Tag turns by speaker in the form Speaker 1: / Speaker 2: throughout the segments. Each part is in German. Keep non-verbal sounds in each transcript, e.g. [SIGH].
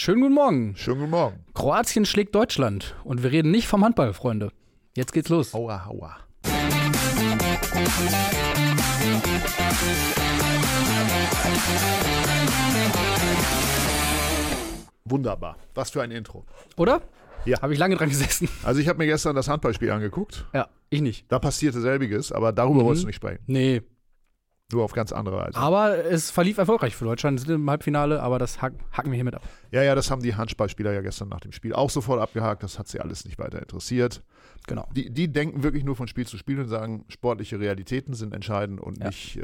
Speaker 1: Schönen guten Morgen.
Speaker 2: Schönen guten Morgen.
Speaker 1: Kroatien schlägt Deutschland. Und wir reden nicht vom Handball, Freunde. Jetzt geht's los.
Speaker 2: Aua, aua. Wunderbar. Was für ein Intro.
Speaker 1: Oder?
Speaker 2: Ja.
Speaker 1: Habe ich lange dran gesessen.
Speaker 2: Also ich habe mir gestern das Handballspiel angeguckt.
Speaker 1: Ja, ich nicht.
Speaker 2: Da passierte selbiges, aber darüber
Speaker 1: Mhm.
Speaker 2: wolltest du nicht sprechen.
Speaker 1: Nee.
Speaker 2: Nur auf ganz andere Weise.
Speaker 1: Aber es verlief erfolgreich für Deutschland. Sind im Halbfinale, aber das hack, hacken wir hiermit ab.
Speaker 2: Ja, ja, das haben die Handballspieler ja gestern nach dem Spiel auch sofort abgehakt. Das hat sie alles nicht weiter interessiert.
Speaker 1: Genau.
Speaker 2: Die, die denken wirklich nur von Spiel zu Spiel und sagen, sportliche Realitäten sind entscheidend und
Speaker 1: Ja.
Speaker 2: nicht äh,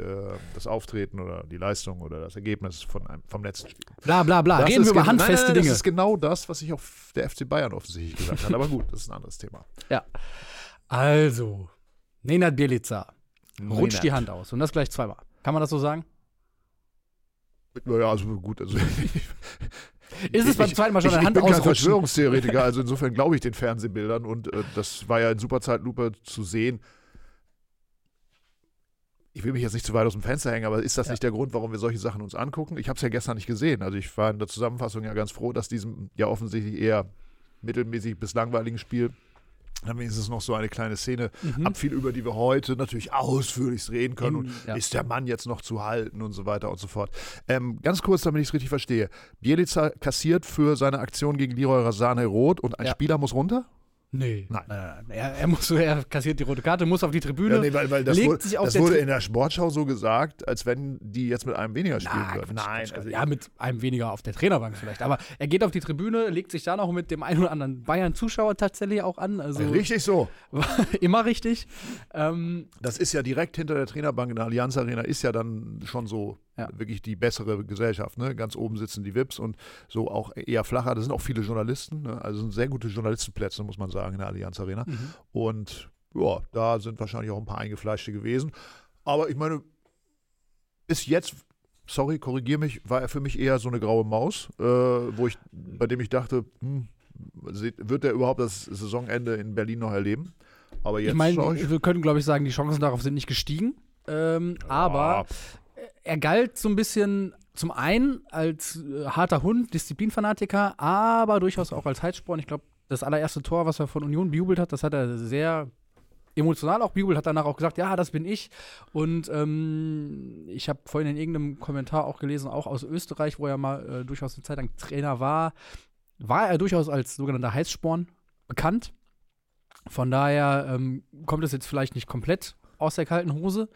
Speaker 2: das Auftreten oder die Leistung oder das Ergebnis von einem, vom letzten Spiel.
Speaker 1: Bla bla bla.
Speaker 2: Das
Speaker 1: Reden
Speaker 2: ist
Speaker 1: wir über handfeste
Speaker 2: nein, nein,
Speaker 1: Dinge.
Speaker 2: Das ist genau das, was sich auch der FC Bayern offensichtlich gesagt hat. Aber gut, das ist ein anderes Thema.
Speaker 1: Ja. Also, Nenad Bielica rutscht die. Hand aus. Und das gleich zweimal. Kann man das so sagen?
Speaker 2: Naja, also gut. Also [LAUGHS]
Speaker 1: Ist es beim
Speaker 2: ich-
Speaker 1: zweiten Mal schon
Speaker 2: ich,
Speaker 1: eine
Speaker 2: ich
Speaker 1: Hand
Speaker 2: bin kein? Verschwörungstheoretiker, also insofern glaube ich den Fernsehbildern und äh, das war ja in Superzeitlupe zu sehen. Ich will mich jetzt nicht zu weit aus dem Fenster hängen, aber ist das
Speaker 1: Ja.
Speaker 2: nicht der Grund, warum wir solche Sachen uns angucken? Ich habe es ja gestern nicht gesehen. Also ich war in der Zusammenfassung ja ganz froh, dass diesem ja offensichtlich eher mittelmäßig bis langweiligen Spiel dann wenigstens noch so eine kleine Szene
Speaker 1: Mhm.
Speaker 2: abfiel, über die wir heute natürlich ausführlich reden können.
Speaker 1: In-
Speaker 2: und
Speaker 1: ja.
Speaker 2: ist der Mann jetzt noch zu halten und so weiter und so fort. Ähm, ganz kurz, damit ich es richtig verstehe. Bielica kassiert für seine Aktion gegen Leroy Rasane rot und ein
Speaker 1: Ja.
Speaker 2: Spieler muss runter?
Speaker 1: Nee.
Speaker 2: Nein.
Speaker 1: nein, nein. Er, er, muss, er kassiert die rote Karte, muss auf die Tribüne.
Speaker 2: Ja, nee, weil, weil das,
Speaker 1: legt
Speaker 2: wurde,
Speaker 1: sich auf
Speaker 2: das wurde in der Sportschau so gesagt, als wenn die jetzt mit einem weniger spielen
Speaker 1: Na,
Speaker 2: würden. Nein, also
Speaker 1: ja, mit einem weniger auf der Trainerbank vielleicht. Aber er geht auf die Tribüne, legt sich da noch mit dem einen oder anderen Bayern-Zuschauer tatsächlich auch an. Also
Speaker 2: richtig so. [LAUGHS]
Speaker 1: immer richtig. Ähm,
Speaker 2: Das ist ja direkt hinter der Trainerbank in der Allianz Arena, ist ja dann schon so
Speaker 1: Ja.
Speaker 2: wirklich die bessere Gesellschaft. Ne? Ganz oben sitzen die Vips und so auch eher flacher. Da sind auch viele Journalisten, ne? also sind sehr gute Journalistenplätze, muss man sagen, in der Allianz Arena.
Speaker 1: Mhm.
Speaker 2: Und ja, da sind wahrscheinlich auch ein paar Eingefleischte gewesen. Aber ich meine, bis jetzt, sorry, korrigier mich, war er für mich eher so eine graue Maus, äh, wo ich, bei dem ich dachte, hm, wird er überhaupt das Saisonende in Berlin noch erleben? Aber jetzt
Speaker 1: ich meine, wir können, glaube ich, sagen, die Chancen darauf sind nicht gestiegen. Ähm, aber er galt so ein bisschen zum einen als äh, harter Hund, Disziplinfanatiker, aber durchaus auch als Heizsporn. Ich glaube, das allererste Tor, was er von Union bejubelt hat, das hat er sehr emotional auch bejubelt, hat danach auch gesagt, ja, das bin ich. Und ähm, ich habe vorhin in irgendeinem Kommentar auch gelesen, auch aus Österreich, wo er mal äh, durchaus eine Zeit lang Trainer war, war er durchaus als sogenannter Heißsporn bekannt. Von daher ähm, kommt es jetzt vielleicht nicht komplett aus der kalten Hose.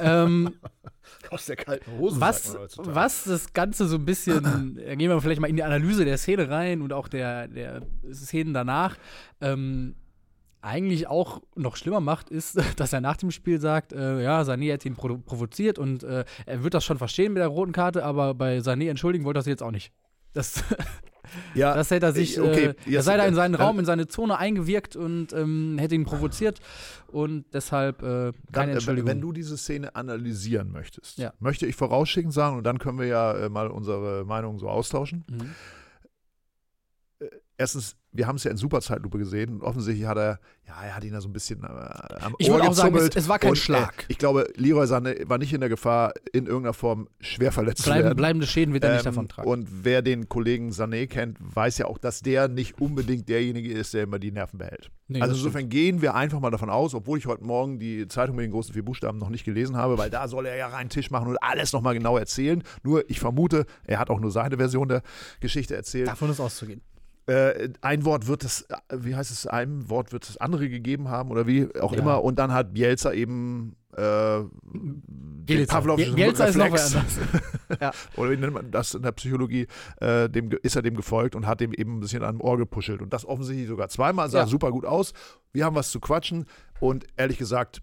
Speaker 1: ähm, [LAUGHS]
Speaker 2: Aus der kalten Hose.
Speaker 1: was, was das Ganze so ein bisschen, äh, gehen wir vielleicht mal in die Analyse der Szene rein und auch der, der Szenen danach, ähm, eigentlich auch noch schlimmer macht, ist, [LAUGHS] dass er nach dem Spiel sagt, äh, ja, Sané hat ihn provo- provoziert und äh, er wird das schon verstehen mit der roten Karte, aber bei Sané entschuldigen wollte er sich jetzt auch nicht. Das, [LAUGHS]
Speaker 2: Ja,
Speaker 1: das hätte er sich,
Speaker 2: äh, okay,
Speaker 1: äh,
Speaker 2: jetzt,
Speaker 1: sei da in
Speaker 2: äh,
Speaker 1: seinen
Speaker 2: dann-
Speaker 1: Raum, in seine Zone eingewirkt und ähm, hätte ihn provoziert und deshalb äh,
Speaker 2: Dann,
Speaker 1: keine
Speaker 2: äh,
Speaker 1: Entschuldigung.
Speaker 2: wenn du diese Szene analysieren möchtest,
Speaker 1: Ja.
Speaker 2: möchte ich vorausschickend sagen, und dann können wir ja äh, mal unsere Meinung so austauschen.
Speaker 1: Mhm.
Speaker 2: Erstens, wir haben es ja in Superzeitlupe gesehen und offensichtlich hat er, ja, er hat ihn da so ein bisschen äh, am
Speaker 1: Ich
Speaker 2: Ohr
Speaker 1: würde auch sagen, es, es war kein
Speaker 2: und,
Speaker 1: Schlag.
Speaker 2: Äh, ich glaube, Leroy Sané war nicht in der Gefahr, in irgendeiner Form schwer verletzt zu
Speaker 1: Bleiben,
Speaker 2: werden.
Speaker 1: bleibende Schäden wird er nicht
Speaker 2: Ähm,
Speaker 1: davon tragen.
Speaker 2: Und wer den Kollegen Sané kennt, weiß ja auch, dass der nicht unbedingt derjenige ist, der immer die Nerven behält.
Speaker 1: Nee,
Speaker 2: also insofern gehen wir einfach mal davon aus, obwohl ich heute Morgen die Zeitung mit den großen vier Buchstaben noch nicht gelesen habe, weil da soll er ja reinen Tisch machen und alles nochmal genau erzählen. Nur ich vermute, er hat auch nur seine Version der Geschichte erzählt.
Speaker 1: Davon ist auszugehen.
Speaker 2: Äh, ein Wort wird das, äh, wie heißt es, einem Wort wird das andere gegeben haben oder wie auch
Speaker 1: Ja.
Speaker 2: immer. Und dann hat Bielsa eben äh,
Speaker 1: Bielsa.
Speaker 2: Pavlovschen
Speaker 1: Bielsa ist noch anders. [LAUGHS]
Speaker 2: oder wie nennt man das in der Psychologie, äh, dem ist er dem gefolgt und hat dem eben ein bisschen an dem Ohr gepuschelt. Und das offensichtlich sogar zweimal, sah
Speaker 1: Ja.
Speaker 2: super gut aus. Wir haben was zu quatschen und ehrlich gesagt,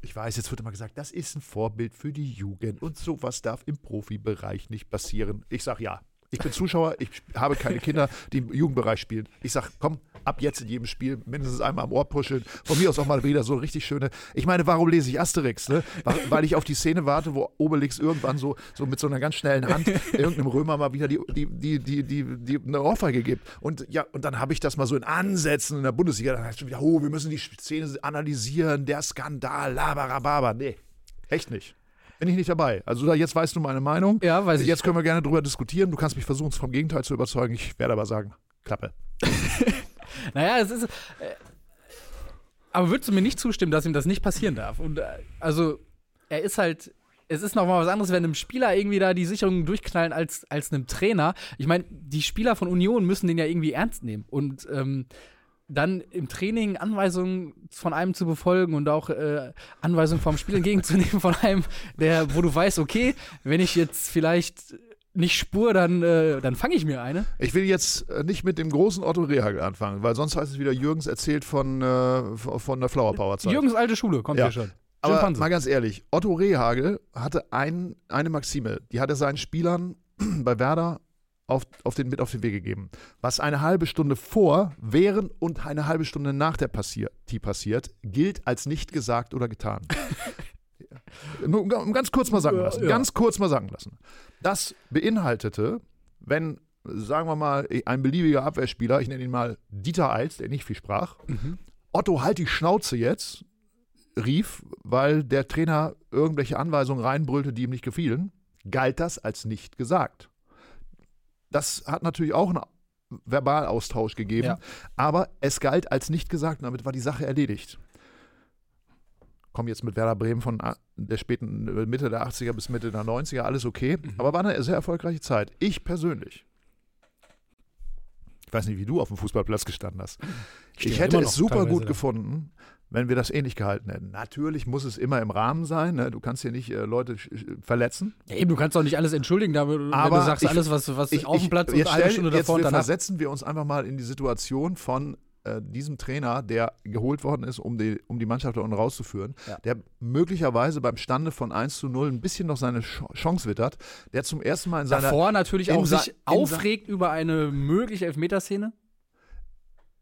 Speaker 2: ich weiß, jetzt wird immer gesagt, das ist ein Vorbild für die Jugend und sowas darf im Profibereich nicht passieren. Ich sag ja. Ich bin Zuschauer, ich habe keine Kinder, die im Jugendbereich spielen. Ich sag, komm, ab jetzt in jedem Spiel mindestens einmal am Ohr puscheln. Von mir aus auch mal wieder so richtig schöne. Ich meine, warum lese ich Asterix? Ne? Weil, ich auf die Szene warte, wo Obelix irgendwann so, so mit so einer ganz schnellen Hand irgendeinem Römer mal wieder die, die, die, die, die, eine Ohrfeige gibt. Und ja, und dann habe ich das mal so in Ansätzen in der Bundesliga. Dann heißt schon wieder, oh, wir müssen die Szene analysieren, der Skandal, labarababa. Nee, echt nicht. Bin ich nicht dabei. Also da, jetzt weißt du meine Meinung.
Speaker 1: Ja, weiß ich.
Speaker 2: Jetzt können wir gerne drüber diskutieren. Du kannst mich versuchen, vom Gegenteil zu überzeugen. Ich werde aber sagen, Klappe. [LAUGHS]
Speaker 1: naja, es ist. Äh, aber würdest du mir nicht zustimmen, dass ihm das nicht passieren darf? Und äh, also, er ist halt. Es ist nochmal was anderes, wenn einem Spieler irgendwie da die Sicherungen durchknallen als, als einem Trainer. Ich meine, die Spieler von Union müssen den ja irgendwie ernst nehmen. Und ähm, dann im Training Anweisungen von einem zu befolgen und auch äh, Anweisungen vom Spiel entgegenzunehmen von einem, der, wo du weißt, okay, wenn ich jetzt vielleicht nicht spur, dann, äh, dann fange ich mir eine.
Speaker 2: Ich will jetzt äh, nicht mit dem großen Otto Rehagel anfangen, weil sonst heißt es wieder Jürgens erzählt von, äh, von der Flower Power Zeit.
Speaker 1: Jürgens alte Schule, kommt ja, ja schon.
Speaker 2: Aber mal ganz ehrlich, Otto Rehagel hatte ein, eine Maxime, die hat er seinen Spielern [CLEARS THROAT] bei Werder auf, auf den, mit auf den Weg gegeben. Was eine halbe Stunde vor, während und eine halbe Stunde nach der Partie passiert, gilt als nicht gesagt oder getan. [LAUGHS] Nur um ganz kurz mal sagen lassen. Ja. Ganz kurz mal sagen lassen. Das beinhaltete, wenn, sagen wir mal, ein beliebiger Abwehrspieler, ich nenne ihn mal Dieter Eils, der nicht viel sprach, mhm. Otto, halt die Schnauze jetzt, rief, weil der Trainer irgendwelche Anweisungen reinbrüllte, die ihm nicht gefielen, galt das als nicht gesagt. Das hat natürlich auch einen Verbalaustausch gegeben, ja. aber es galt als nicht gesagt und damit war die Sache erledigt. Kommen jetzt mit Werder Bremen von der späten Mitte der 80er bis Mitte der 90er, alles okay, mhm. aber war eine sehr erfolgreiche Zeit. Ich persönlich, ich weiß nicht, wie du auf dem Fußballplatz gestanden hast, ich hätte es super gut gefunden, wenn wir das ähnlich gehalten hätten. Natürlich muss es immer im Rahmen sein. Ne? Du kannst hier nicht äh, Leute verletzen.
Speaker 1: Ja, eben, du kannst auch nicht alles entschuldigen, da, wenn du sagst, ich, alles, was, was ich, auf dem Platz
Speaker 2: ich, und eine Stunde davor und danach. versetzen wir uns einfach mal in die Situation von äh, diesem Trainer, der geholt worden ist, um die, um die Mannschaft da unten rauszuführen, ja. der möglicherweise beim Stande von 1 zu 0 ein bisschen noch seine Chance wittert, der zum ersten Mal in seiner...
Speaker 1: Davor natürlich auch sich aufregt über eine mögliche Elfmeterszene.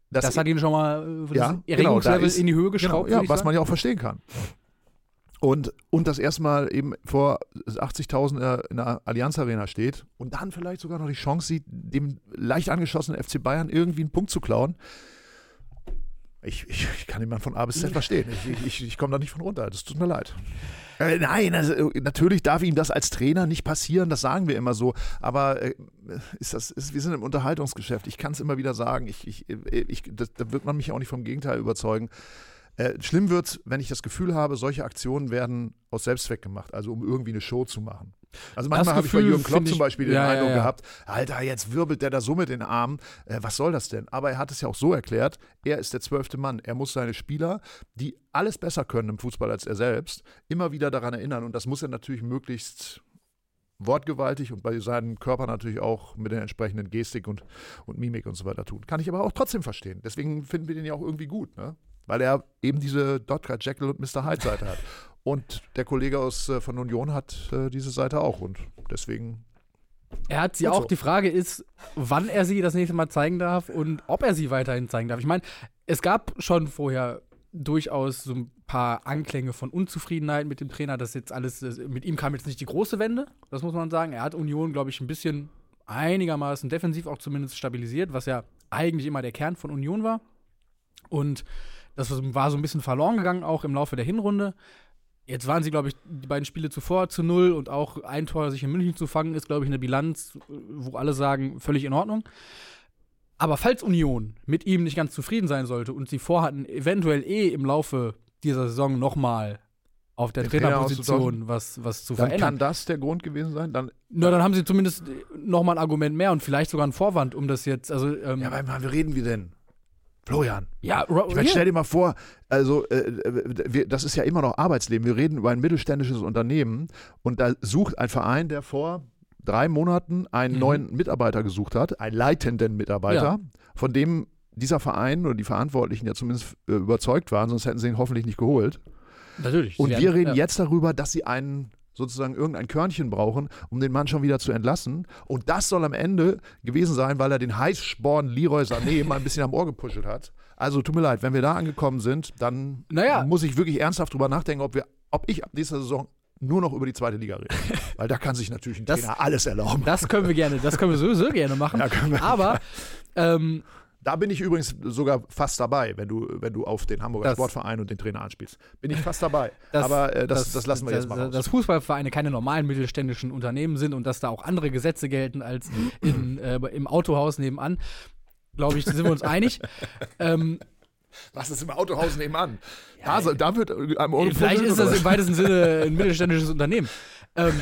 Speaker 1: Das, das hat ihn schon mal
Speaker 2: äh, ja,
Speaker 1: Erregungslevel genau, in die Höhe geschraubt.
Speaker 2: Genau, ja, was man ja auch verstehen kann. Und, und das erste Mal eben vor 80.000 in der Allianz Arena steht und dann vielleicht sogar noch die Chance sieht, dem leicht angeschossenen FC Bayern irgendwie einen Punkt zu klauen. Ich, ich, ich kann jemanden von A bis Z verstehen. Ich, ich, ich komme da nicht von runter. Das tut mir leid. Äh, nein, also, äh, natürlich darf ihm das als Trainer nicht passieren, das sagen wir immer so. Aber äh, ist das, ist, wir sind im Unterhaltungsgeschäft. Ich kann es immer wieder sagen. Ich, ich, äh, ich, das, da wird man mich auch nicht vom Gegenteil überzeugen. Äh, schlimm wird es, wenn ich das Gefühl habe, solche Aktionen werden aus Selbstzweck gemacht, also um irgendwie eine Show zu machen. Also manchmal habe ich bei Jürgen Klopp zum Beispiel den ja, Eindruck ja, ja. gehabt, Alter, jetzt wirbelt der da so mit den Armen. Äh, was soll das denn? Aber er hat es ja auch so erklärt, er ist der zwölfte Mann. Er muss seine Spieler, die alles besser können im Fußball als er selbst, immer wieder daran erinnern. Und das muss er natürlich möglichst wortgewaltig und bei seinem Körper natürlich auch mit der entsprechenden Gestik und, und Mimik und so weiter tun. Kann ich aber auch trotzdem verstehen. Deswegen finden wir den ja auch irgendwie gut. Ne? Weil er eben diese Dr. Jekyll und Mr. Hyde Seite hat. Und der Kollege aus äh, von Union hat äh, diese Seite auch und deswegen.
Speaker 1: Er hat sie auch. So. Die Frage ist, wann er sie das nächste Mal zeigen darf und ob er sie weiterhin zeigen darf. Ich meine, es gab schon vorher durchaus so ein paar Anklänge von Unzufriedenheit mit dem Trainer. Das jetzt alles, mit ihm kam jetzt nicht die große Wende, das muss man sagen. Er hat Union, glaube ich, ein bisschen einigermaßen defensiv auch zumindest stabilisiert, was ja eigentlich immer der Kern von Union war. Und das war so ein bisschen verloren gegangen, auch im Laufe der Hinrunde. Jetzt waren sie, glaube ich, die beiden Spiele zuvor zu null und auch ein Tor sich in München zu fangen, ist, glaube ich, eine Bilanz, wo alle sagen, völlig in Ordnung. Aber falls Union mit ihm nicht ganz zufrieden sein sollte und sie vorhatten, eventuell eh im Laufe dieser Saison nochmal auf der Trainerposition was, was zu
Speaker 2: dann
Speaker 1: verändern.
Speaker 2: Kann das der Grund gewesen sein? Dann,
Speaker 1: Na, dann haben sie zumindest nochmal ein Argument mehr und vielleicht sogar einen Vorwand, um das jetzt. Also, ähm,
Speaker 2: ja, aber wie reden wir denn? Florian. Ja, ich meine, stell dir mal vor, also äh, äh, wir, das ist ja immer noch Arbeitsleben. Wir reden über ein mittelständisches Unternehmen und da sucht ein Verein, der vor drei Monaten einen mhm. neuen Mitarbeiter gesucht hat, einen leitenden Mitarbeiter, ja. von dem dieser Verein oder die Verantwortlichen ja zumindest äh, überzeugt waren, sonst hätten sie ihn hoffentlich nicht geholt.
Speaker 1: Natürlich.
Speaker 2: Und wir reden ja. jetzt darüber, dass sie einen sozusagen irgendein Körnchen brauchen, um den Mann schon wieder zu entlassen. Und das soll am Ende gewesen sein, weil er den Heißsporn Leroy Sané [LAUGHS] mal ein bisschen am Ohr gepuschelt hat. Also tut mir leid, wenn wir da angekommen sind, dann naja. muss ich wirklich ernsthaft drüber nachdenken, ob, wir, ob ich ab nächster Saison nur noch über die zweite Liga reden. [LAUGHS] Weil da kann sich natürlich ein das, Trainer alles erlauben.
Speaker 1: Das können wir gerne, das können wir sowieso gerne machen. [LAUGHS] Ja, Aber ähm,
Speaker 2: Da bin ich übrigens sogar fast dabei, wenn du, wenn du auf den Hamburger
Speaker 1: Das-
Speaker 2: Sportverein und den Trainer anspielst. Bin ich fast dabei. [LAUGHS]
Speaker 1: Das-
Speaker 2: Aber äh, das, das, lassen wir jetzt mal
Speaker 1: dass,
Speaker 2: raus.
Speaker 1: dass Fußballvereine keine normalen mittelständischen Unternehmen sind und dass da auch andere Gesetze gelten als in, [LAUGHS] äh, im Autohaus nebenan, glaube ich, sind wir uns einig. [LAUGHS] ähm,
Speaker 2: Was ist im Autohaus nebenan? da, soll, da wird einem
Speaker 1: vielleicht ist das im weitesten Sinne ein mittelständisches Unternehmen. Ähm,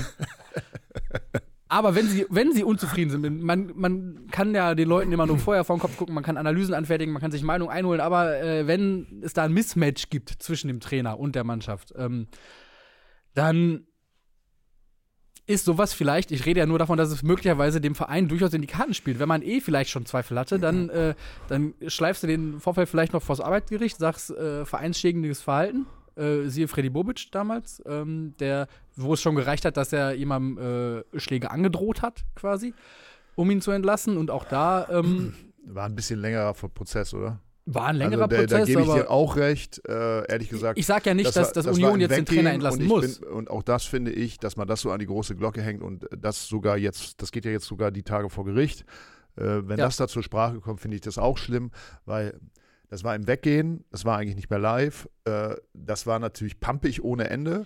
Speaker 1: aber wenn sie, wenn sie unzufrieden sind, man, man kann ja den Leuten immer nur vorher vor den Kopf gucken, man kann Analysen anfertigen, man kann sich Meinungen einholen, aber äh, wenn es da ein Mismatch gibt zwischen dem Trainer und der Mannschaft, ähm, dann ist sowas vielleicht, ich rede ja nur davon, dass es möglicherweise dem Verein durchaus in die Karten spielt. Wenn man eh vielleicht schon Zweifel hatte, dann, äh, dann schleifst du den Vorfall vielleicht noch vors Arbeitsgericht, sagst äh, vereinsschädigendes Verhalten. Äh, siehe Freddy Bobic damals, ähm, der, wo es schon gereicht hat, dass er jemandem äh, Schläge angedroht hat, quasi, um ihn zu entlassen. Und auch da ähm, [CLEARS THROAT]
Speaker 2: War ein bisschen längerer Prozess, oder?
Speaker 1: war ein längerer
Speaker 2: also, da,
Speaker 1: Prozess,
Speaker 2: da gebe ich
Speaker 1: aber
Speaker 2: dir auch recht, äh, ehrlich gesagt.
Speaker 1: ich sag ja nicht,
Speaker 2: Das
Speaker 1: dass, dass
Speaker 2: das
Speaker 1: Union jetzt den Trainer entlassen
Speaker 2: und
Speaker 1: muss.
Speaker 2: Bin, und auch das finde ich, dass man das so an die große Glocke hängt und das sogar jetzt, das geht ja jetzt sogar die Tage vor Gericht. Äh, wenn
Speaker 1: Ja.
Speaker 2: das da zur Sprache kommt, finde ich das auch schlimm, weil das war im Weggehen, das war eigentlich nicht mehr live. Äh, das war natürlich pampig ohne Ende.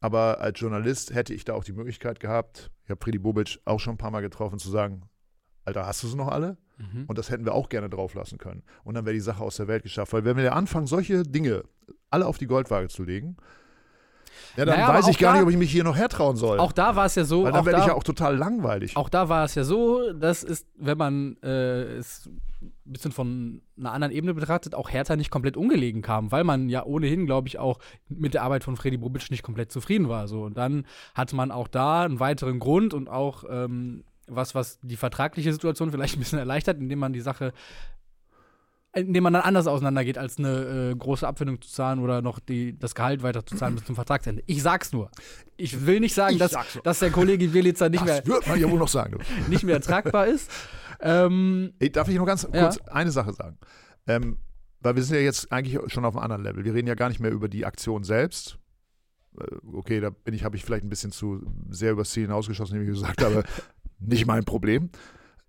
Speaker 2: Aber als Journalist hätte ich da auch die Möglichkeit gehabt, ich habe Freddy Bobic auch schon ein paar Mal getroffen, zu sagen, Alter, hast du sie noch alle?
Speaker 1: Mhm.
Speaker 2: Und das hätten wir auch gerne drauf lassen können. Und dann wäre die Sache aus der Welt geschafft. Weil wenn wir anfangen, solche Dinge alle auf die Goldwaage zu legen, ja, dann
Speaker 1: Naja,
Speaker 2: weiß ich gar
Speaker 1: da-
Speaker 2: nicht, ob ich mich hier noch hertrauen soll.
Speaker 1: Auch da war es ja so,
Speaker 2: Weil dann werde
Speaker 1: da,
Speaker 2: ich ja auch total langweilig.
Speaker 1: Auch da war es ja so, das ist, wenn man äh, es ein bisschen von einer anderen Ebene betrachtet, auch Hertha nicht komplett ungelegen kam, weil man ja ohnehin, glaube ich, auch mit der Arbeit von Freddy Bobic nicht komplett zufrieden war. So. Und dann hatte man auch da einen weiteren Grund und auch ähm, was, was die vertragliche Situation vielleicht ein bisschen erleichtert, indem man die Sache indem man dann anders auseinandergeht, als eine äh, große Abfindung zu zahlen oder noch die, das Gehalt weiter zu zahlen bis zum Vertragsende. Ich sag's nur. Ich will nicht sagen,
Speaker 2: Ich
Speaker 1: dass,
Speaker 2: nur.
Speaker 1: dass der Kollege Bielica nicht mehr,
Speaker 2: das wird man ja wohl noch sagen. [LAUGHS]
Speaker 1: Nicht mehr tragbar ist. Ähm,
Speaker 2: Ey, darf ich noch ganz
Speaker 1: Ja.
Speaker 2: kurz eine Sache sagen? Ähm, weil wir sind ja jetzt eigentlich schon auf einem anderen Level. Wir reden ja gar nicht mehr über die Aktion selbst. Äh, Okay, da bin ich, habe ich vielleicht ein bisschen zu sehr übers Ziel hinausgeschossen, wie ich gesagt habe. [LAUGHS] nicht mein Problem.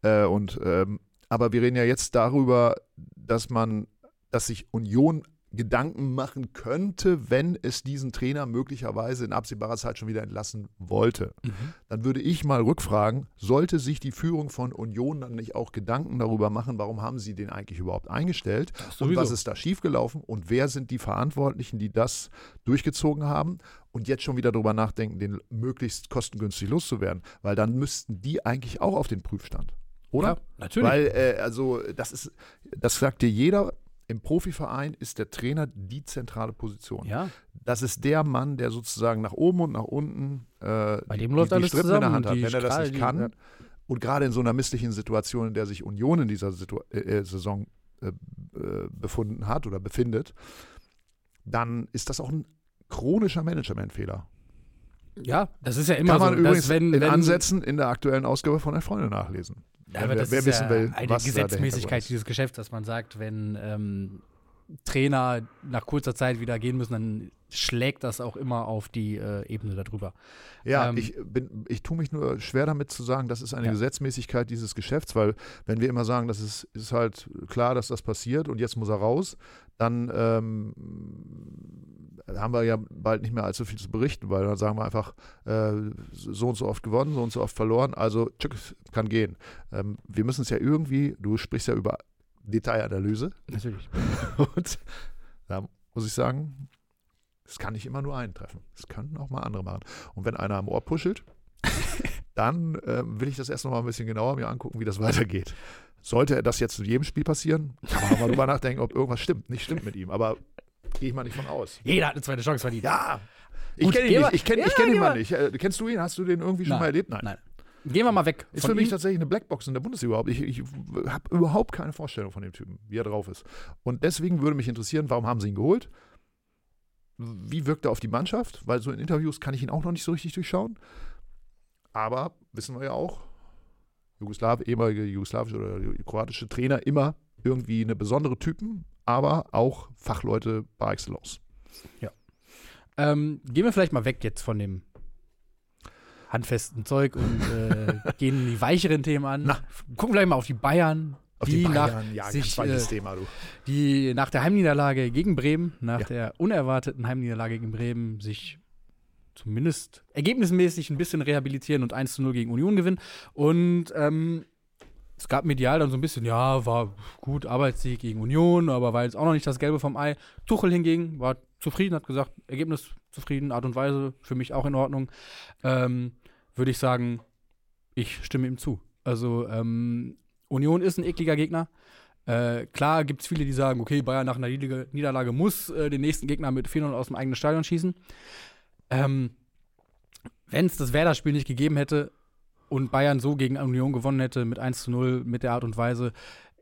Speaker 2: Äh, und, ähm, aber wir reden ja jetzt darüber, dass man, dass sich Union Gedanken machen könnte, wenn es diesen Trainer möglicherweise in absehbarer Zeit schon wieder entlassen wollte. Dann würde ich mal rückfragen, sollte sich die Führung von Union dann nicht auch Gedanken darüber machen, warum haben sie den eigentlich überhaupt eingestellt und was ist da schiefgelaufen und wer sind die Verantwortlichen, die das durchgezogen haben und jetzt schon wieder darüber nachdenken, den möglichst kostengünstig loszuwerden, weil dann müssten die eigentlich auch auf den Prüfstand, oder?
Speaker 1: Ja, natürlich.
Speaker 2: Weil, äh, also, das ist, das sagt dir jeder, im Profiverein ist der Trainer die zentrale Position.
Speaker 1: ja,
Speaker 2: Das ist der Mann, der sozusagen nach oben und nach unten äh,
Speaker 1: Bei dem
Speaker 2: die,
Speaker 1: läuft
Speaker 2: die
Speaker 1: alles
Speaker 2: Strippen in der
Speaker 1: zusammen
Speaker 2: Hand hat. Wenn er das nicht
Speaker 1: die-
Speaker 2: kann
Speaker 1: ja.
Speaker 2: und gerade in so einer misslichen Situation, in der sich Union in dieser Situ äh, äh, Saison äh, äh, befunden hat oder befindet, dann ist das auch ein chronischer Managementfehler.
Speaker 1: ja, das ist ja immer
Speaker 2: Kann man
Speaker 1: so.
Speaker 2: übrigens
Speaker 1: dass wenn,
Speaker 2: in
Speaker 1: wenn,
Speaker 2: Ansätzen in der aktuellen Ausgabe von der Freunde nachlesen.
Speaker 1: Aber
Speaker 2: wer
Speaker 1: das
Speaker 2: wer
Speaker 1: ist ja
Speaker 2: will,
Speaker 1: eine Gesetzmäßigkeit dieses Geschäfts, dass man sagt, wenn ähm, Trainer nach kurzer Zeit wieder gehen müssen, dann schlägt das auch immer auf die äh, Ebene darüber.
Speaker 2: Ja,
Speaker 1: Ähm,
Speaker 2: ich, bin, ich tue mich nur schwer damit zu sagen, das ist eine
Speaker 1: Ja.
Speaker 2: Gesetzmäßigkeit dieses Geschäfts, weil wenn wir immer sagen, das ist, ist halt klar, dass das passiert und jetzt muss er raus, dann ähm, haben wir ja bald nicht mehr allzu viel zu berichten, weil dann sagen wir einfach, äh, so und so oft gewonnen, so und so oft verloren, also tschück, kann gehen. Ähm, wir müssen es ja irgendwie, du sprichst ja über Detailanalyse
Speaker 1: Natürlich. [LAUGHS]
Speaker 2: und da muss ich sagen, es kann nicht immer nur einen treffen. Es können auch mal andere machen. Und wenn einer am Ohr puschelt, [LAUGHS] dann ähm, will ich das erst noch mal ein bisschen genauer mir angucken, wie das weitergeht. Sollte das jetzt in jedem Spiel passieren, kann man auch mal drüber [LAUGHS] nachdenken, ob irgendwas stimmt. Nicht stimmt mit ihm, aber gehe ich mal nicht von aus.
Speaker 1: Jeder hat eine zweite Chance verdient.
Speaker 2: Ja, ich kenne ihn nicht.
Speaker 1: mal-
Speaker 2: Ich kenne
Speaker 1: Ja,
Speaker 2: kenn ihn mal nicht. Äh, kennst du ihn? Hast du den irgendwie schon
Speaker 1: Nein.
Speaker 2: mal erlebt? Nein.
Speaker 1: Nein. Gehen wir mal weg.
Speaker 2: Ist für mich
Speaker 1: ihm.
Speaker 2: tatsächlich eine Blackbox in der Bundesliga überhaupt. Ich, ich habe überhaupt keine Vorstellung von dem Typen, wie er drauf ist. Und deswegen würde mich interessieren, warum haben sie ihn geholt? Wie wirkt er auf die Mannschaft? Weil so in Interviews kann ich ihn auch noch nicht so richtig durchschauen. Aber wissen wir ja auch, Jugoslaw, ehemalige jugoslawische oder kroatische Trainer immer irgendwie eine besondere Typen, aber auch Fachleute par excellence.
Speaker 1: Ähm, gehen wir vielleicht mal weg jetzt von dem handfesten Zeug und äh, [LAUGHS] gehen die weicheren Themen an.
Speaker 2: Na.
Speaker 1: Gucken vielleicht mal auf die Bayern.
Speaker 2: Auf
Speaker 1: die, nach
Speaker 2: Bayern, ja,
Speaker 1: sich, äh,
Speaker 2: Thema, du.
Speaker 1: die nach der Heimniederlage gegen Bremen, nach
Speaker 2: Ja.
Speaker 1: der unerwarteten Heimniederlage gegen Bremen, sich zumindest ergebnismäßig ein bisschen rehabilitieren und 1 zu 0 gegen Union gewinnen. Und ähm, es gab medial dann so ein bisschen, ja, war gut, Arbeitssieg gegen Union, aber war jetzt auch noch nicht das Gelbe vom Ei. Tuchel hingegen war zufrieden, hat gesagt, Ergebnis zufrieden, Art und Weise für mich auch in Ordnung. Ähm, Würde ich sagen, ich stimme ihm zu. Also ähm, Union ist ein ekliger Gegner. Äh, klar gibt es viele, die sagen, okay, Bayern nach einer Niederlage, muss äh, den nächsten Gegner mit 400 aus dem eigenen Stadion schießen. Ähm, Wenn es das Werder-Spiel nicht gegeben hätte und Bayern so gegen Union gewonnen hätte mit 1 zu 0, mit der Art und Weise,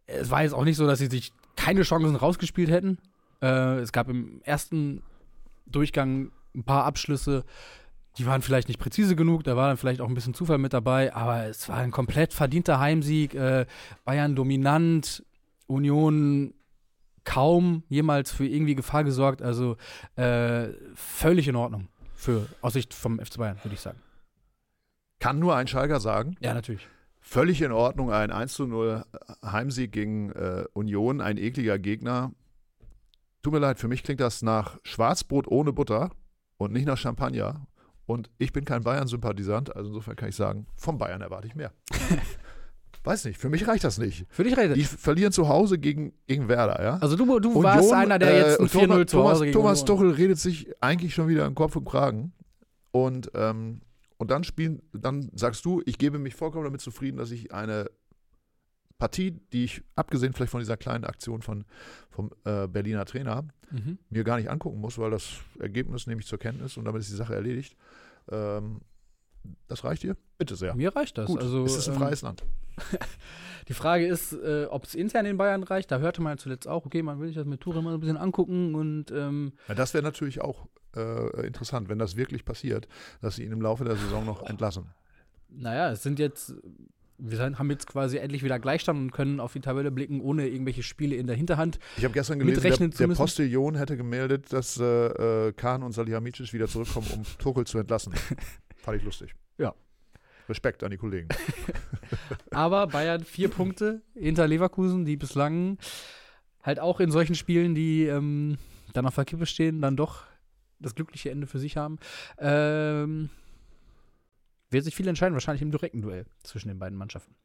Speaker 1: es war jetzt auch nicht so, dass sie sich keine Chancen rausgespielt hätten. Äh, es gab im ersten Durchgang ein paar Abschlüsse, die waren vielleicht nicht präzise genug, da war dann vielleicht auch ein bisschen Zufall mit dabei, aber es war ein komplett verdienter Heimsieg. Äh, Bayern dominant, Union kaum jemals für irgendwie Gefahr gesorgt, also äh, völlig in Ordnung für aus Sicht vom FC Bayern, würde ich sagen.
Speaker 2: Kann nur ein Schalker sagen.
Speaker 1: Ja, natürlich.
Speaker 2: Völlig in Ordnung, ein 1 zu 0 Heimsieg gegen äh, Union, ein ekliger Gegner. Tut mir leid, für mich klingt das nach Schwarzbrot ohne Butter und nicht nach Champagner. Und ich bin kein Bayern-Sympathisant, also insofern kann ich sagen, vom Bayern erwarte ich mehr. [LAUGHS] Weiß nicht, für mich reicht das nicht.
Speaker 1: Für dich redet.
Speaker 2: Die verlieren zu Hause gegen, gegen Werder, ja?
Speaker 1: Also du, du
Speaker 2: Union,
Speaker 1: warst einer, der jetzt
Speaker 2: äh,
Speaker 1: ein 4-0
Speaker 2: Thomas,
Speaker 1: zu Hause
Speaker 2: Thomas,
Speaker 1: gegen
Speaker 2: Thomas. Tuchel redet sich eigentlich schon wieder in Kopf und Kragen. Und, ähm, und dann spielen, dann sagst du, ich gebe mich vollkommen damit zufrieden, dass ich eine Partie, die ich, abgesehen vielleicht von dieser kleinen Aktion von, vom äh, Berliner Trainer,
Speaker 1: Mhm.
Speaker 2: mir gar nicht angucken muss, weil das Ergebnis nehme ich zur Kenntnis und damit ist die Sache erledigt. Ähm, das reicht dir? Bitte sehr.
Speaker 1: Mir reicht das.
Speaker 2: Gut,
Speaker 1: also,
Speaker 2: es ist ein
Speaker 1: ähm,
Speaker 2: freies Land. [LAUGHS]
Speaker 1: Die Frage ist, äh, ob es intern in Bayern reicht. Da hörte man zuletzt auch, okay, man will sich das mit Toure mal ein bisschen angucken und ähm,
Speaker 2: Ja, das wäre natürlich auch äh, interessant, wenn das wirklich passiert, dass sie ihn im Laufe der Saison noch entlassen.
Speaker 1: naja, es sind jetzt, wir haben jetzt quasi endlich wieder Gleichstand und können auf die Tabelle blicken, ohne irgendwelche Spiele in der Hinterhand.
Speaker 2: Ich habe gestern gelesen, der, der? Postillon hätte gemeldet, dass äh, äh, Kahn und Salihamidzic wieder zurückkommen, um Tuchel zu entlassen. [LAUGHS] Fand ich lustig.
Speaker 1: Ja.
Speaker 2: Respekt an die Kollegen. [LAUGHS]
Speaker 1: Aber Bayern vier Punkte hinter Leverkusen, die bislang halt auch in solchen Spielen, die ähm, dann auf der Kippe stehen, dann doch das glückliche Ende für sich haben. Ähm, wird sich viel entscheiden, wahrscheinlich im direkten Duell zwischen den beiden Mannschaften.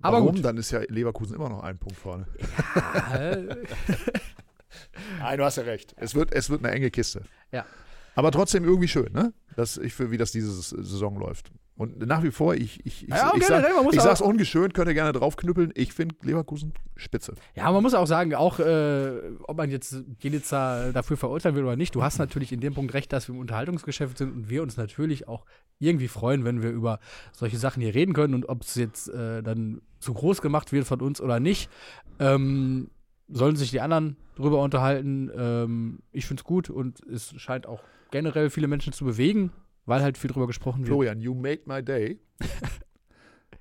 Speaker 1: Aber
Speaker 2: Warum?
Speaker 1: gut.
Speaker 2: Dann ist ja Leverkusen immer noch ein Punkt vorne.
Speaker 1: Äh,
Speaker 2: Nein, du hast ja recht. Es wird, es wird eine enge Kiste.
Speaker 1: Ja.
Speaker 2: Aber trotzdem irgendwie schön, ne? Das, ich, für, wie das diese Saison läuft. Und nach wie vor, ich, ich, ich,
Speaker 1: Ja,
Speaker 2: ich, sag,
Speaker 1: generell, muss
Speaker 2: ich sag's ungeschönt, könnt ihr gerne draufknüppeln. Ich finde Leverkusen spitze.
Speaker 1: Ja, man muss auch sagen, auch äh, ob man jetzt Jelitzer dafür verurteilen will oder nicht, du hast natürlich in dem Punkt recht, dass wir im Unterhaltungsgeschäft sind und wir uns natürlich auch irgendwie freuen, wenn wir über solche Sachen hier reden können und ob es jetzt äh, dann zu groß gemacht wird von uns oder nicht, ähm, sollen sich die anderen drüber unterhalten. Ähm, ich finde es gut und es scheint auch generell viele Menschen zu bewegen, weil halt viel drüber gesprochen wird.
Speaker 2: Florian, you made my day. [LAUGHS]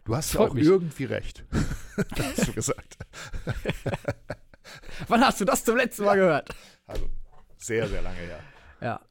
Speaker 2: Du hast ja auch
Speaker 1: mich.
Speaker 2: irgendwie recht. [LAUGHS] hast du gesagt. [LAUGHS]
Speaker 1: Wann hast du das zum letzten Mal gehört?
Speaker 2: Also, sehr, sehr lange her.
Speaker 1: Ja.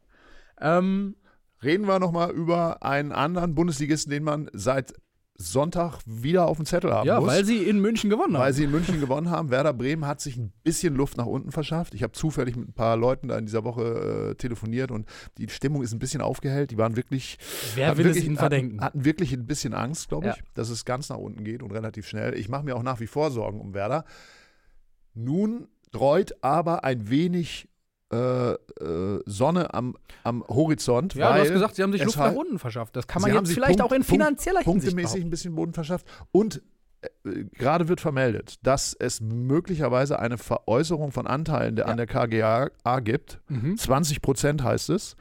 Speaker 1: Ähm,
Speaker 2: Reden wir nochmal über einen anderen Bundesligisten, den man seit Sonntag wieder auf dem Zettel haben
Speaker 1: ja,
Speaker 2: muss.
Speaker 1: weil sie in München gewonnen haben.
Speaker 2: Weil sie in München gewonnen haben. Werder Bremen hat sich ein bisschen Luft nach unten verschafft. Ich habe zufällig mit ein paar Leuten da in dieser Woche äh, telefoniert und die Stimmung ist ein bisschen aufgehellt. Die waren wirklich.
Speaker 1: Wer will es
Speaker 2: wirklich,
Speaker 1: ihnen verdenken?
Speaker 2: Hatten, hatten wirklich ein bisschen Angst, glaube ich,
Speaker 1: Ja.
Speaker 2: dass es ganz nach unten geht und relativ schnell. Ich mache mir auch nach wie vor Sorgen um Werder. Nun dreut aber ein wenig äh, äh, Sonne am, am Horizont.
Speaker 1: Ja, du hast gesagt, sie haben sich Luft nach unten verschafft. Das kann man jetzt vielleicht
Speaker 2: Punkt-
Speaker 1: auch in
Speaker 2: Punkt-
Speaker 1: finanzieller Hinsicht
Speaker 2: punktemäßig
Speaker 1: behaupten.
Speaker 2: ein bisschen Boden verschafft. Und äh, gerade wird vermeldet, dass es möglicherweise eine Veräußerung von Anteilen der,
Speaker 1: Ja.
Speaker 2: an der KGA gibt.
Speaker 1: Mhm.
Speaker 2: 20 Prozent heißt es.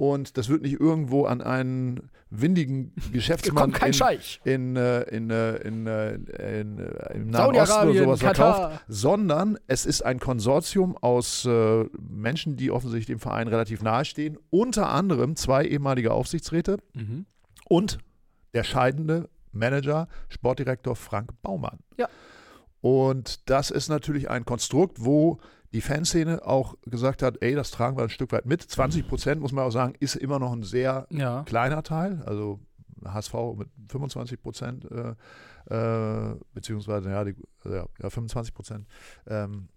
Speaker 2: Und das wird nicht irgendwo an einen windigen [LAUGHS] Geschäftsmann in,
Speaker 1: Scheich.
Speaker 2: in, äh, in, äh, in, äh, in, im Nahen Osten oder sowas verkauft,
Speaker 1: Katar.
Speaker 2: sondern es ist ein Konsortium aus äh, Menschen, die offensichtlich dem Verein relativ nahestehen. Unter anderem zwei ehemalige Aufsichtsräte,
Speaker 1: Mhm.
Speaker 2: und der scheidende Manager, Sportdirektor Frank Baumann.
Speaker 1: Ja.
Speaker 2: Und das ist natürlich ein Konstrukt, wo die Fanszene auch gesagt hat, ey, das tragen wir ein Stück weit mit. 20 Prozent, muss man auch sagen, ist immer noch ein sehr
Speaker 1: Ja.
Speaker 2: kleiner Teil. Also HSV mit 25 Prozent, äh, äh, beziehungsweise ja, die, ja, ja 25 Prozent. Ähm,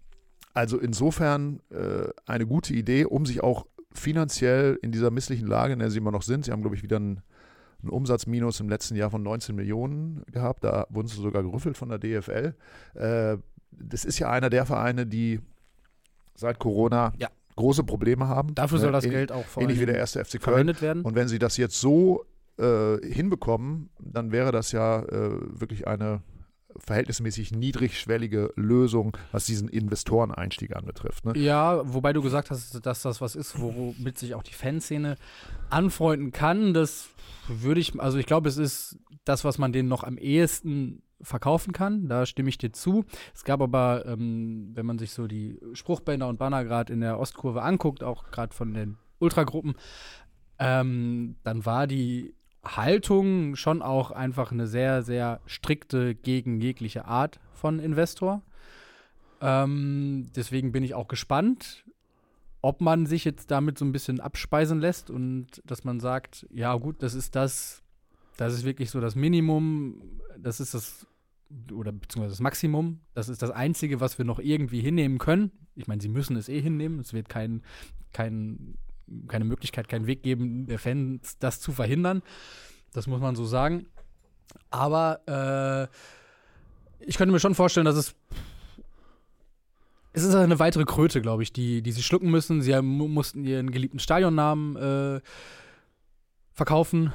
Speaker 2: also insofern äh, eine gute Idee, um sich auch finanziell in dieser misslichen Lage, in der sie immer noch sind, sie haben, glaube ich, wieder einen, einen Umsatzminus im letzten Jahr von 19 Millionen gehabt, da wurden sie sogar gerüffelt von der DFL. Äh, das ist ja einer der Vereine, die seit Corona
Speaker 1: ja.
Speaker 2: große Probleme haben.
Speaker 1: Dafür soll das Geld auch
Speaker 2: ähnlich wie der erste FC Köln
Speaker 1: verwendet werden.
Speaker 2: Und wenn sie das jetzt so äh, hinbekommen, dann wäre das ja äh, wirklich eine verhältnismäßig niedrigschwellige Lösung, was diesen Investoreneinstieg anbetrifft. Ne?
Speaker 1: Ja, wobei du gesagt hast, dass das was ist, womit sich auch die Fanszene anfreunden kann. Das würde ich, also ich glaube, es ist das, was man denen noch am ehesten verkaufen kann. Da stimme ich dir zu. Es gab aber, ähm, wenn man sich so die Spruchbänder und Banner gerade in der Ostkurve anguckt, auch gerade von den Ultragruppen, ähm, dann war die Haltung schon auch einfach eine sehr, sehr strikte gegen jegliche Art von Investor. Ähm, deswegen bin ich auch gespannt, ob man sich jetzt damit so ein bisschen abspeisen lässt und dass man sagt, ja gut, das ist das, das ist wirklich so das Minimum, das ist das oder beziehungsweise das Maximum. Das ist das Einzige, was wir noch irgendwie hinnehmen können. Ich meine, sie müssen es eh hinnehmen. Es wird kein, kein, keine Möglichkeit, keinen Weg geben, der Fans das zu verhindern. Das muss man so sagen. Aber äh, ich könnte mir schon vorstellen, dass es. Es ist eine weitere Kröte, glaube ich, die, die sie schlucken müssen. Sie mussten ihren geliebten Stadionnamen äh, verkaufen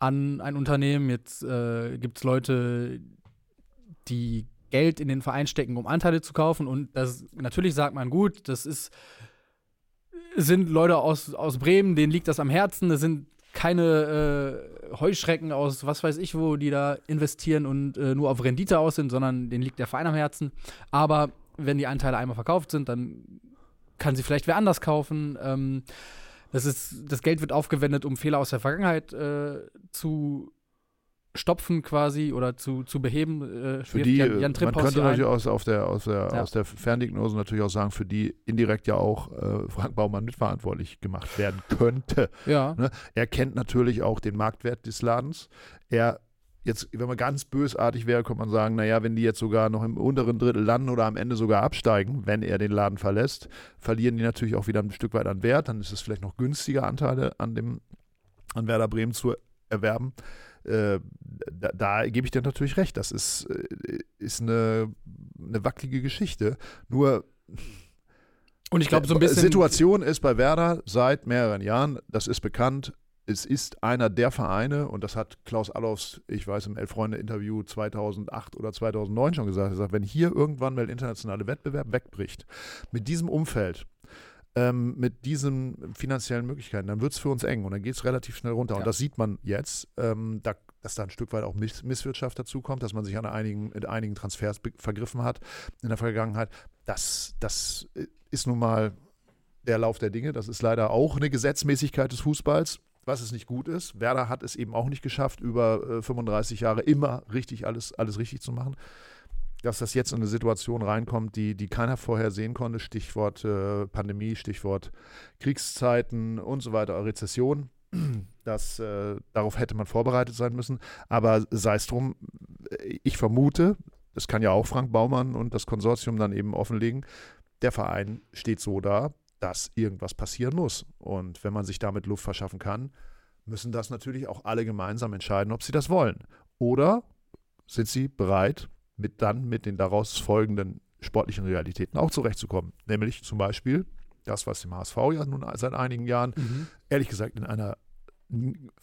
Speaker 1: an ein Unternehmen. Jetzt äh, gibt es Leute, die Geld in den Verein stecken, um Anteile zu kaufen. Und das natürlich sagt man, gut, das ist sind Leute aus, aus Bremen, denen liegt das am Herzen. Das sind keine äh, Heuschrecken aus was weiß ich wo, die da investieren und äh, nur auf Rendite aus sind, sondern denen liegt der Verein am Herzen. Aber wenn die Anteile einmal verkauft sind, dann kann sie vielleicht wer anders kaufen. Ähm, das, ist, das Geld wird aufgewendet, um Fehler aus der Vergangenheit äh, zu stopfen quasi oder zu, zu beheben.
Speaker 2: Äh, für die, Jan, Jan man könnte natürlich aus, auf der, aus, der, ja. aus der Ferndiagnose natürlich auch sagen, für die indirekt ja auch äh, Frank Baumann mitverantwortlich gemacht werden könnte.
Speaker 1: Ja.
Speaker 2: Ne? Er kennt natürlich auch den Marktwert des Ladens. Er Jetzt, wenn man ganz bösartig wäre, könnte man sagen, naja, wenn die jetzt sogar noch im unteren Drittel landen oder am Ende sogar absteigen, wenn er den Laden verlässt, verlieren die natürlich auch wieder ein Stück weit an Wert. Dann ist es vielleicht noch günstiger, Anteile an dem an Werder Bremen zu erwerben. Äh, da, da, gebe ich dir natürlich recht. Das ist, äh, ist eine, eine wackelige Geschichte. Nur
Speaker 1: und ich glaube, so ein bisschen.
Speaker 2: Situation ist bei Werder seit mehreren Jahren, das ist bekannt, es ist einer der Vereine, und das hat Klaus Allofs, ich weiß, im Elf-Freunde-Interview 2008 oder 2009 schon gesagt, er sagt, wenn hier irgendwann mal der internationale Wettbewerb wegbricht, mit diesem Umfeld, ähm, mit diesen finanziellen Möglichkeiten, dann wird es für uns eng und dann geht es relativ schnell runter. Ja. Und das sieht man jetzt, ähm, da, dass da ein Stück weit auch Miss Misswirtschaft dazukommt, dass man sich an einigen, in einigen Transfers vergriffen hat in der Vergangenheit. Das, das äh, ist nun mal der Lauf der Dinge. Das ist leider auch eine Gesetzmäßigkeit des Fußballs was es nicht gut ist. Werder hat es eben auch nicht geschafft, über äh, 35 Jahre immer richtig alles, alles richtig zu machen dass das jetzt in eine Situation reinkommt, die, die keiner vorher sehen konnte. Stichwort äh, Pandemie, Stichwort Kriegszeiten und so weiter, Rezession. Das, äh, darauf hätte man vorbereitet sein müssen. Aber sei es drum, ich vermute, das kann ja auch Frank Baumann und das Konsortium dann eben offenlegen, der Verein steht so da, dass irgendwas passieren muss. Und wenn man sich damit Luft verschaffen kann, müssen das natürlich auch alle gemeinsam entscheiden, ob sie das wollen. Oder sind sie bereit, mit dann mit den daraus folgenden sportlichen Realitäten auch zurechtzukommen. Nämlich zum Beispiel das, was im HSV ja nun seit einigen Jahren, mhm. ehrlich gesagt, in einer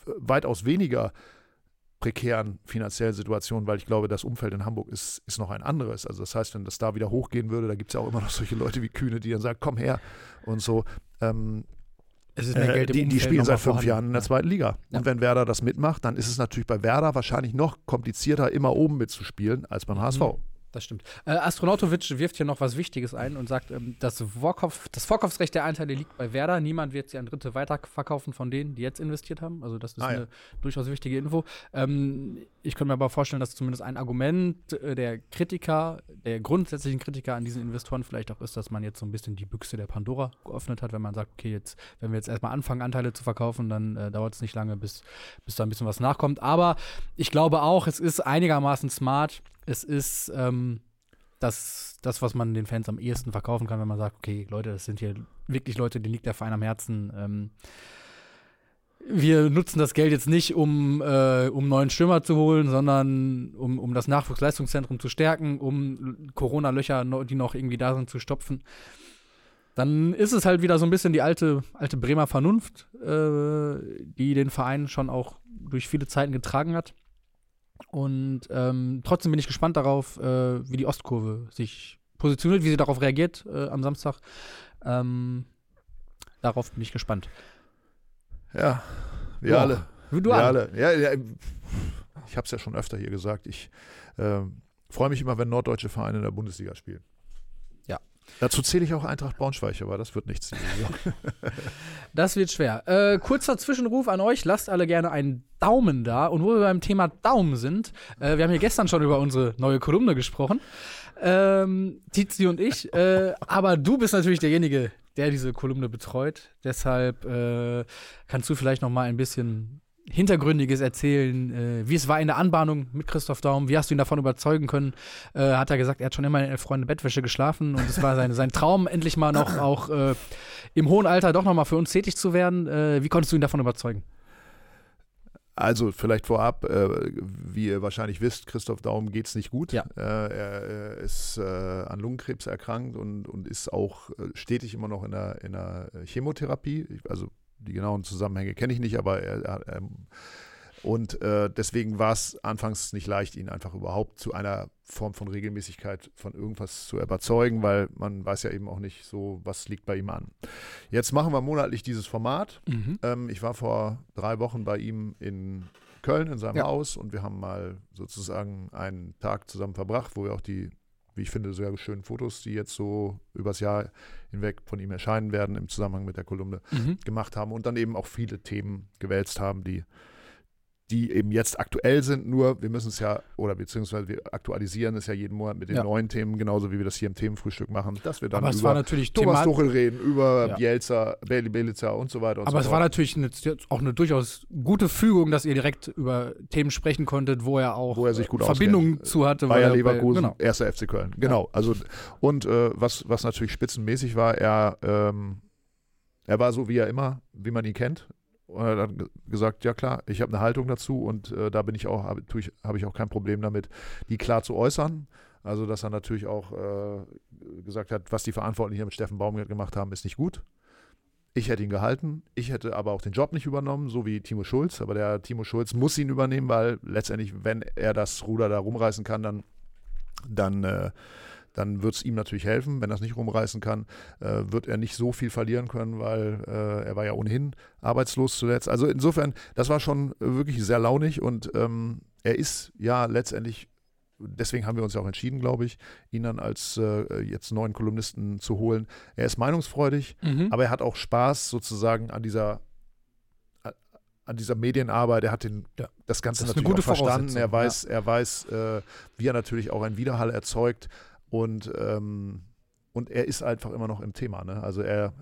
Speaker 2: weitaus weniger prekären finanziellen Situation, weil ich glaube, das Umfeld in Hamburg ist, ist noch ein anderes. Also das heißt, wenn das da wieder hochgehen würde, da gibt es ja auch immer noch solche Leute wie Kühne, die dann sagen, komm her und so. Ähm,
Speaker 1: es ist mehr Geld
Speaker 2: äh, die, die spielen seit fünf. Jahren in der zweiten Liga. Ja. Und wenn Werder das mitmacht, dann ist es natürlich bei Werder wahrscheinlich noch komplizierter, immer oben mitzuspielen, als beim HSV.
Speaker 1: Das stimmt. Äh, Astronautovic wirft hier noch was Wichtiges ein und sagt, ähm, das, Vorkauf, das Vorkaufsrecht der Anteile liegt bei Werder. Niemand wird sie an Dritte weiterverkaufen von denen, die jetzt investiert haben. Also das ist ah, eine ja. durchaus wichtige Info. Ähm, ich könnte mir aber vorstellen, dass zumindest ein Argument äh, der Kritiker, der grundsätzlichen Kritiker an diesen Investoren vielleicht auch ist, dass man jetzt so ein bisschen die Büchse der Pandora geöffnet hat, wenn man sagt, okay, jetzt, wenn wir jetzt erstmal anfangen, Anteile zu verkaufen, dann äh, dauert es nicht lange, bis, bis da ein bisschen was nachkommt. Aber ich glaube auch, es ist einigermaßen smart, es ist ähm, das, das, was man den Fans am ehesten verkaufen kann, wenn man sagt, okay, Leute, das sind hier wirklich Leute, denen liegt der Verein am Herzen. Ähm, wir nutzen das Geld jetzt nicht, um, äh, um neuen Stürmer zu holen, sondern um, um das Nachwuchsleistungszentrum zu stärken, um Corona-Löcher, die noch irgendwie da sind, zu stopfen. Dann ist es halt wieder so ein bisschen die alte, alte Bremer Vernunft, äh, die den Verein schon auch durch viele Zeiten getragen hat. Und ähm, trotzdem bin ich gespannt darauf, äh, wie die Ostkurve sich positioniert, wie sie darauf reagiert äh, am Samstag. Ähm, darauf bin ich gespannt.
Speaker 2: Ja, wir ja. alle. Wir wir alle. Ja, ja, ich habe es ja schon öfter hier gesagt. Ich äh, freue mich immer, wenn norddeutsche Vereine in der Bundesliga spielen. Dazu zähle ich auch Eintracht Braunschweig, aber das wird nichts. [LAUGHS]
Speaker 1: das wird schwer. Äh, kurzer Zwischenruf an euch. Lasst alle gerne einen Daumen da. Und wo wir beim Thema Daumen sind, äh, wir haben hier gestern schon über unsere neue Kolumne gesprochen. Ähm, Tizi und ich. Äh, aber du bist natürlich derjenige, der diese Kolumne betreut. Deshalb äh, kannst du vielleicht noch mal ein bisschen Hintergründiges erzählen, äh, wie es war in der Anbahnung mit Christoph Daum, wie hast du ihn davon überzeugen können? Äh, hat er gesagt, er hat schon immer in elf Freunde Bettwäsche geschlafen und es war sein, sein Traum, endlich mal noch auch äh, im hohen Alter doch nochmal für uns tätig zu werden. Äh, wie konntest du ihn davon überzeugen?
Speaker 2: Also vielleicht vorab, äh, wie ihr wahrscheinlich wisst, Christoph Daum geht es nicht gut.
Speaker 1: Ja.
Speaker 2: Äh, er, ist an Lungenkrebs erkrankt und, und ist auch stetig immer noch in der, in der Chemotherapie. Also die genauen Zusammenhänge kenne ich nicht, aber er, er und äh, deswegen war es anfangs nicht leicht, ihn einfach überhaupt zu einer Form von Regelmäßigkeit von irgendwas zu überzeugen, weil man weiß ja eben auch nicht so, was liegt bei ihm an. Jetzt machen wir monatlich dieses Format. Mhm. Ähm, ich war vor drei Wochen bei ihm in Köln in seinem ja. Haus und wir haben mal sozusagen einen Tag zusammen verbracht, wo wir auch die wie ich finde, sehr schönen Fotos, die jetzt so übers Jahr hinweg von ihm erscheinen werden im Zusammenhang mit der Kolumne mhm. gemacht haben und dann eben auch viele Themen gewälzt haben, die die eben jetzt aktuell sind, nur wir müssen es ja, oder beziehungsweise wir aktualisieren es ja jeden Monat mit den ja. neuen Themen, genauso wie wir das hier im Themenfrühstück machen, dass wir dann
Speaker 1: Aber über
Speaker 2: Thomas Thema Tuchel reden, über ja. Bielsa, Bailey Belitzer und so weiter und
Speaker 1: Aber
Speaker 2: so
Speaker 1: es war natürlich eine, auch eine durchaus gute Fügung, dass ihr direkt über Themen sprechen konntet, wo er auch
Speaker 2: wo er sich gut
Speaker 1: Verbindungen zu hatte.
Speaker 2: Bayer Leverkusen, genau. erster FC Köln, genau. Ja. Also, und äh, was, was natürlich spitzenmäßig war, er ähm, er war so, wie er immer, wie man ihn kennt. Und er hat dann gesagt, ja klar, ich habe eine Haltung dazu und äh, da bin ich auch, habe hab ich auch kein Problem damit, die klar zu äußern. Also, dass er natürlich auch äh, gesagt hat, was die Verantwortlichen hier mit Steffen Baumgart gemacht haben, ist nicht gut. Ich hätte ihn gehalten. Ich hätte aber auch den Job nicht übernommen, so wie Timo Schulz. Aber der Timo Schulz muss ihn übernehmen, weil letztendlich, wenn er das Ruder da rumreißen kann, dann, dann äh, dann wird es ihm natürlich helfen. Wenn er es nicht rumreißen kann, äh, wird er nicht so viel verlieren können, weil äh, er war ja ohnehin arbeitslos zuletzt. Also insofern, das war schon wirklich sehr launig und ähm, er ist ja letztendlich deswegen haben wir uns ja auch entschieden, glaube ich, ihn dann als äh, jetzt neuen Kolumnisten zu holen. Er ist meinungsfreudig, mhm. aber er hat auch Spaß sozusagen an dieser an dieser Medienarbeit. Er hat den, ja, das Ganze das natürlich verstanden. Er weiß, ja. er weiß, äh, wie er natürlich auch einen Widerhall erzeugt. Und, ähm, und er ist einfach immer noch im Thema. Ne? Also er,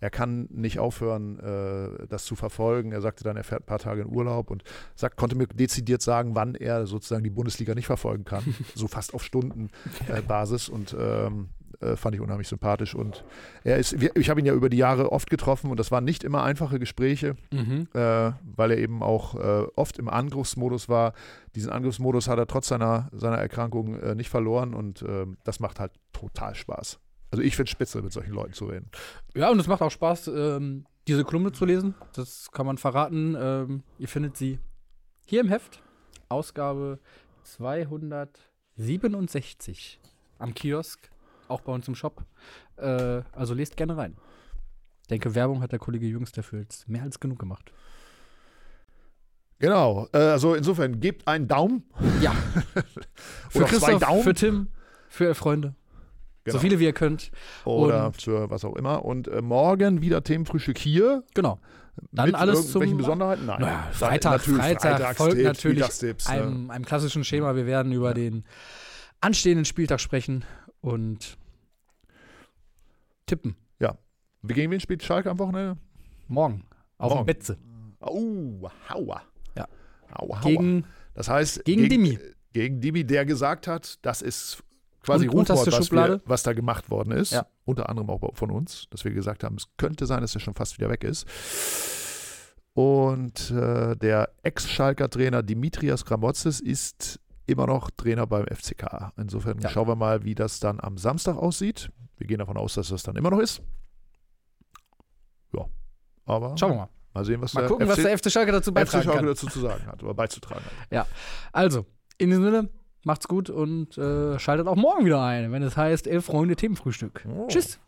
Speaker 2: er kann nicht aufhören, äh, das zu verfolgen. Er sagte dann, er fährt ein paar Tage in Urlaub und sagt, konnte mir dezidiert sagen, wann er sozusagen die Bundesliga nicht verfolgen kann. [LAUGHS] so fast auf Stundenbasis. Äh, und ähm, äh, fand ich unheimlich sympathisch. Und er ist, ich habe ihn ja über die Jahre oft getroffen und das waren nicht immer einfache Gespräche, mhm. äh, weil er eben auch äh, oft im Angriffsmodus war. Diesen Angriffsmodus hat er trotz seiner, seiner Erkrankung äh, nicht verloren und ähm, das macht halt total Spaß. Also ich finde es spitze, mit solchen Leuten zu reden.
Speaker 1: Ja, und es macht auch Spaß, ähm, diese Kolumne zu lesen. Das kann man verraten. Ähm, ihr findet sie hier im Heft. Ausgabe 267 am Kiosk auch bei uns im Shop. Äh, also lest gerne rein. Ich denke, Werbung hat der Kollege Jüngs dafür jetzt mehr als genug gemacht.
Speaker 2: Genau, äh, also insofern gebt einen Daumen.
Speaker 1: Ja. [LAUGHS]
Speaker 2: für
Speaker 1: Christoph, zwei Daumen. Für Tim. Für Freunde.
Speaker 2: Genau.
Speaker 1: So viele wie ihr könnt.
Speaker 2: Oder
Speaker 1: Und-
Speaker 2: für was auch immer. Und äh, morgen wieder Themenfrühstück hier.
Speaker 1: Genau. Dann
Speaker 2: mit
Speaker 1: alles
Speaker 2: irgendwelchen
Speaker 1: zum-
Speaker 2: Besonderheiten? Nein.
Speaker 1: Naja, Freitag,
Speaker 2: natürlich
Speaker 1: Freitag
Speaker 2: Freitagstipps,
Speaker 1: folgt natürlich
Speaker 2: ne?
Speaker 1: einem, einem klassischen Schema. Wir werden über den anstehenden Spieltag sprechen und tippen.
Speaker 2: Wie gegen wen spielt Schalke am Wochenende?
Speaker 1: Morgen. Auf
Speaker 2: Morgen.
Speaker 1: dem Betze.
Speaker 2: Oh, Hauer.
Speaker 1: Ja.
Speaker 2: Hauer.
Speaker 1: Gegen
Speaker 2: das heißt,
Speaker 1: gegen Dimi.
Speaker 2: Gegen Dimi, der gesagt hat, das ist quasi
Speaker 1: Und
Speaker 2: Rufwort, was, wir, was da gemacht worden ist.
Speaker 1: Ja.
Speaker 2: Unter anderem auch von uns, dass wir gesagt haben, es könnte sein, dass er schon fast wieder weg ist. Und äh, der Ex-Schalker Trainer Dimitrios Gramotzes ist immer noch Trainer beim FCK. Insofern
Speaker 1: Ja.
Speaker 2: schauen wir mal, wie das dann am Samstag aussieht. Wir gehen davon aus, dass das dann immer noch ist. Ja. Aber
Speaker 1: Schauen wir mal.
Speaker 2: mal sehen, was
Speaker 1: Mal
Speaker 2: der
Speaker 1: gucken,
Speaker 2: FC,
Speaker 1: was der FC Schalke dazu
Speaker 2: FC
Speaker 1: beitragen
Speaker 2: Schalke
Speaker 1: kann.
Speaker 2: dazu zu sagen hat oder beizutragen hat.
Speaker 1: Also, in diesem Sinne, macht's gut und äh, schaltet auch morgen wieder ein, wenn es heißt Elf Freunde Themenfrühstück.
Speaker 2: Oh.
Speaker 1: Tschüss.